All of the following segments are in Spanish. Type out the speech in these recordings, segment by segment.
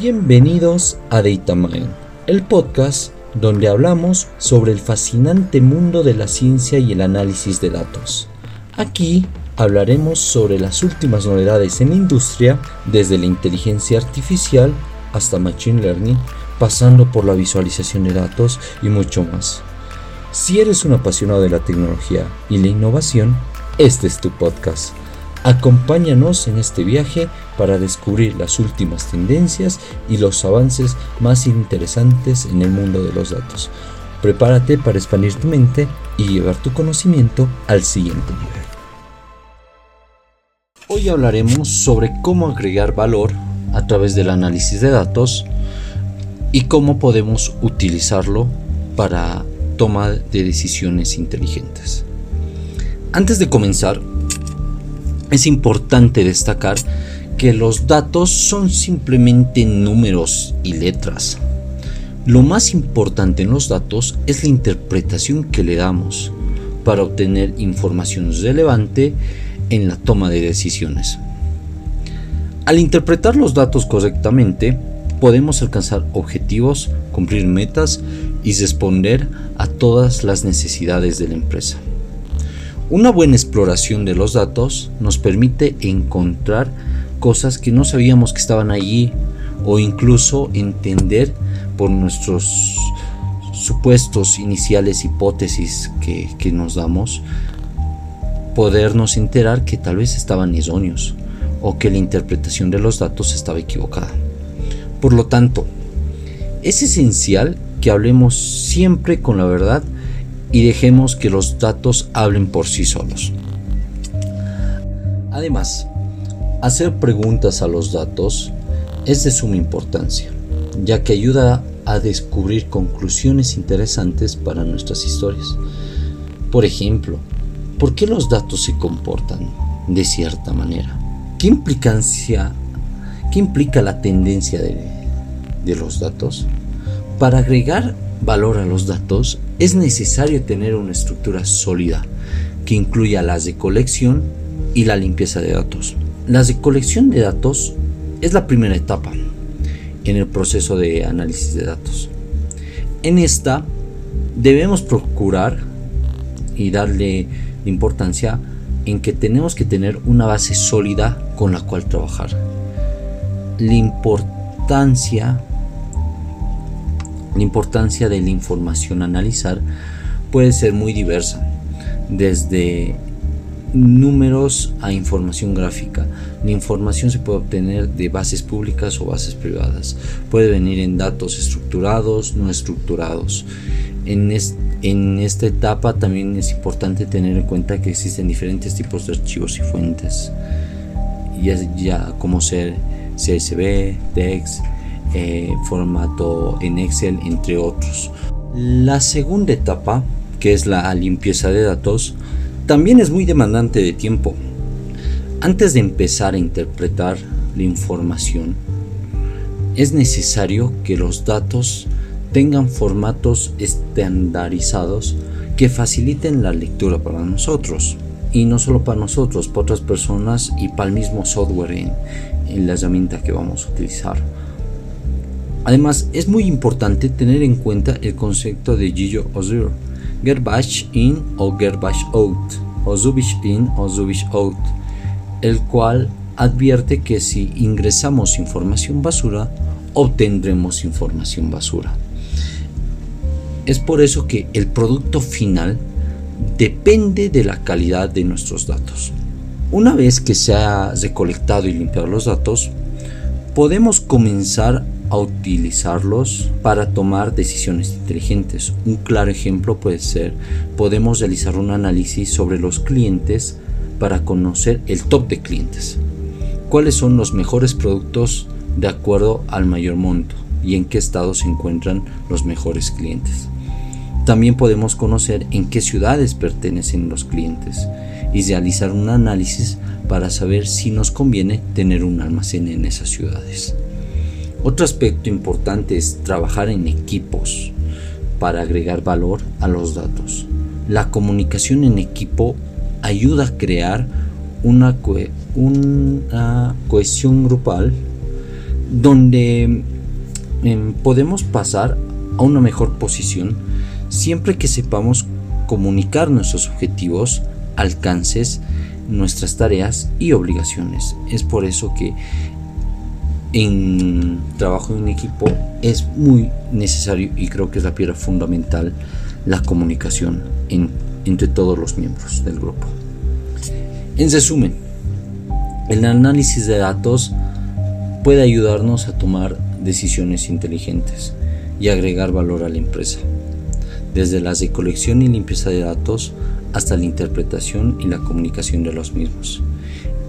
Bienvenidos a DataMind, el podcast donde hablamos sobre el fascinante mundo de la ciencia y el análisis de datos. Aquí hablaremos sobre las últimas novedades en la industria, desde la inteligencia artificial hasta Machine Learning, pasando por la visualización de datos y mucho más. Si eres un apasionado de la tecnología y la innovación, este es tu podcast. Acompáñanos en este viaje para descubrir las últimas tendencias y los avances más interesantes en el mundo de los datos. Prepárate para expandir tu mente y llevar tu conocimiento al siguiente nivel. Hoy hablaremos sobre cómo agregar valor a través del análisis de datos y cómo podemos utilizarlo para toma de decisiones inteligentes. Antes de comenzar, es importante destacar que los datos son simplemente números y letras. Lo más importante en los datos es la interpretación que le damos para obtener información relevante en la toma de decisiones. Al interpretar los datos correctamente, podemos alcanzar objetivos, cumplir metas y responder a todas las necesidades de la empresa. Una buena exploración de los datos nos permite encontrar cosas que no sabíamos que estaban allí o incluso entender por nuestros supuestos iniciales hipótesis que, que nos damos podernos enterar que tal vez estaban erróneos o que la interpretación de los datos estaba equivocada. Por lo tanto, es esencial que hablemos siempre con la verdad y dejemos que los datos hablen por sí solos. Además, hacer preguntas a los datos es de suma importancia, ya que ayuda a descubrir conclusiones interesantes para nuestras historias. Por ejemplo, ¿Por qué los datos se comportan de cierta manera? ¿Qué implicancia, qué implica la tendencia de, de los datos? Para agregar valor a los datos es necesario tener una estructura sólida que incluya las de colección y la limpieza de datos. La recolección de datos es la primera etapa en el proceso de análisis de datos. En esta debemos procurar y darle importancia en que tenemos que tener una base sólida con la cual trabajar. La importancia, la importancia de la información a analizar puede ser muy diversa, desde números a información gráfica. La información se puede obtener de bases públicas o bases privadas. Puede venir en datos estructurados, no estructurados. En esta etapa también es importante tener en cuenta que existen diferentes tipos de archivos y fuentes, ya, ya como ser CSV, TEX, eh, formato en Excel, entre otros. La segunda etapa, que es la limpieza de datos, también es muy demandante de tiempo. Antes de empezar a interpretar la información, es necesario que los datos tengan formatos estandarizados que faciliten la lectura para nosotros. Y no solo para nosotros, para otras personas y para el mismo software en, en la herramienta que vamos a utilizar. Además, es muy importante tener en cuenta el concepto de Gillo Ozur, Garbage in o Garbage out, o Zubish in o Zubish out, el cual advierte que si ingresamos información basura, obtendremos información basura. Es por eso que el producto final depende de la calidad de nuestros datos. Una vez que se ha recolectado y limpiado los datos, podemos comenzar a utilizarlos para tomar decisiones inteligentes. Un claro ejemplo puede ser, podemos realizar un análisis sobre los clientes para conocer el top de clientes. ¿Cuáles son los mejores productos de acuerdo al mayor monto y en qué estado se encuentran los mejores clientes? También podemos conocer en qué ciudades pertenecen los clientes y realizar un análisis para saber si nos conviene tener un almacén en esas ciudades. Otro aspecto importante es trabajar en equipos para agregar valor a los datos. La comunicación en equipo ayuda a crear una, una cohesión grupal donde em, podemos pasar a una mejor posición siempre que sepamos comunicar nuestros objetivos, alcances, nuestras tareas y obligaciones. Es por eso que en trabajo en equipo es muy necesario y creo que es la piedra fundamental la comunicación entre todos los miembros del grupo. En resumen, el análisis de datos puede ayudarnos a tomar decisiones inteligentes y agregar valor a la empresa, desde la recolección y limpieza de datos hasta la interpretación y la comunicación de los mismos.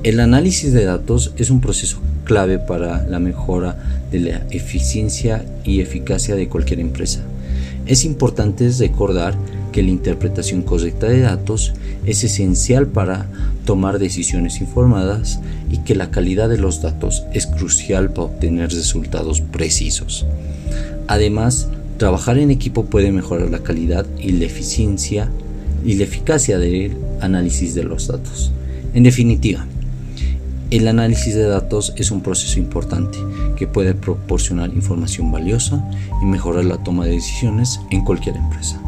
El análisis de datos es un proceso clave para la mejora de la eficiencia y eficacia de cualquier empresa. Es importante recordar que la interpretación correcta de datos es esencial para tomar decisiones informadas y que la calidad de los datos es crucial para obtener resultados precisos. Además, trabajar en equipo puede mejorar la calidad y la eficiencia y la eficacia del análisis de los datos. En definitiva, el análisis de datos es un proceso importante que puede proporcionar información valiosa y mejorar la toma de decisiones en cualquier empresa.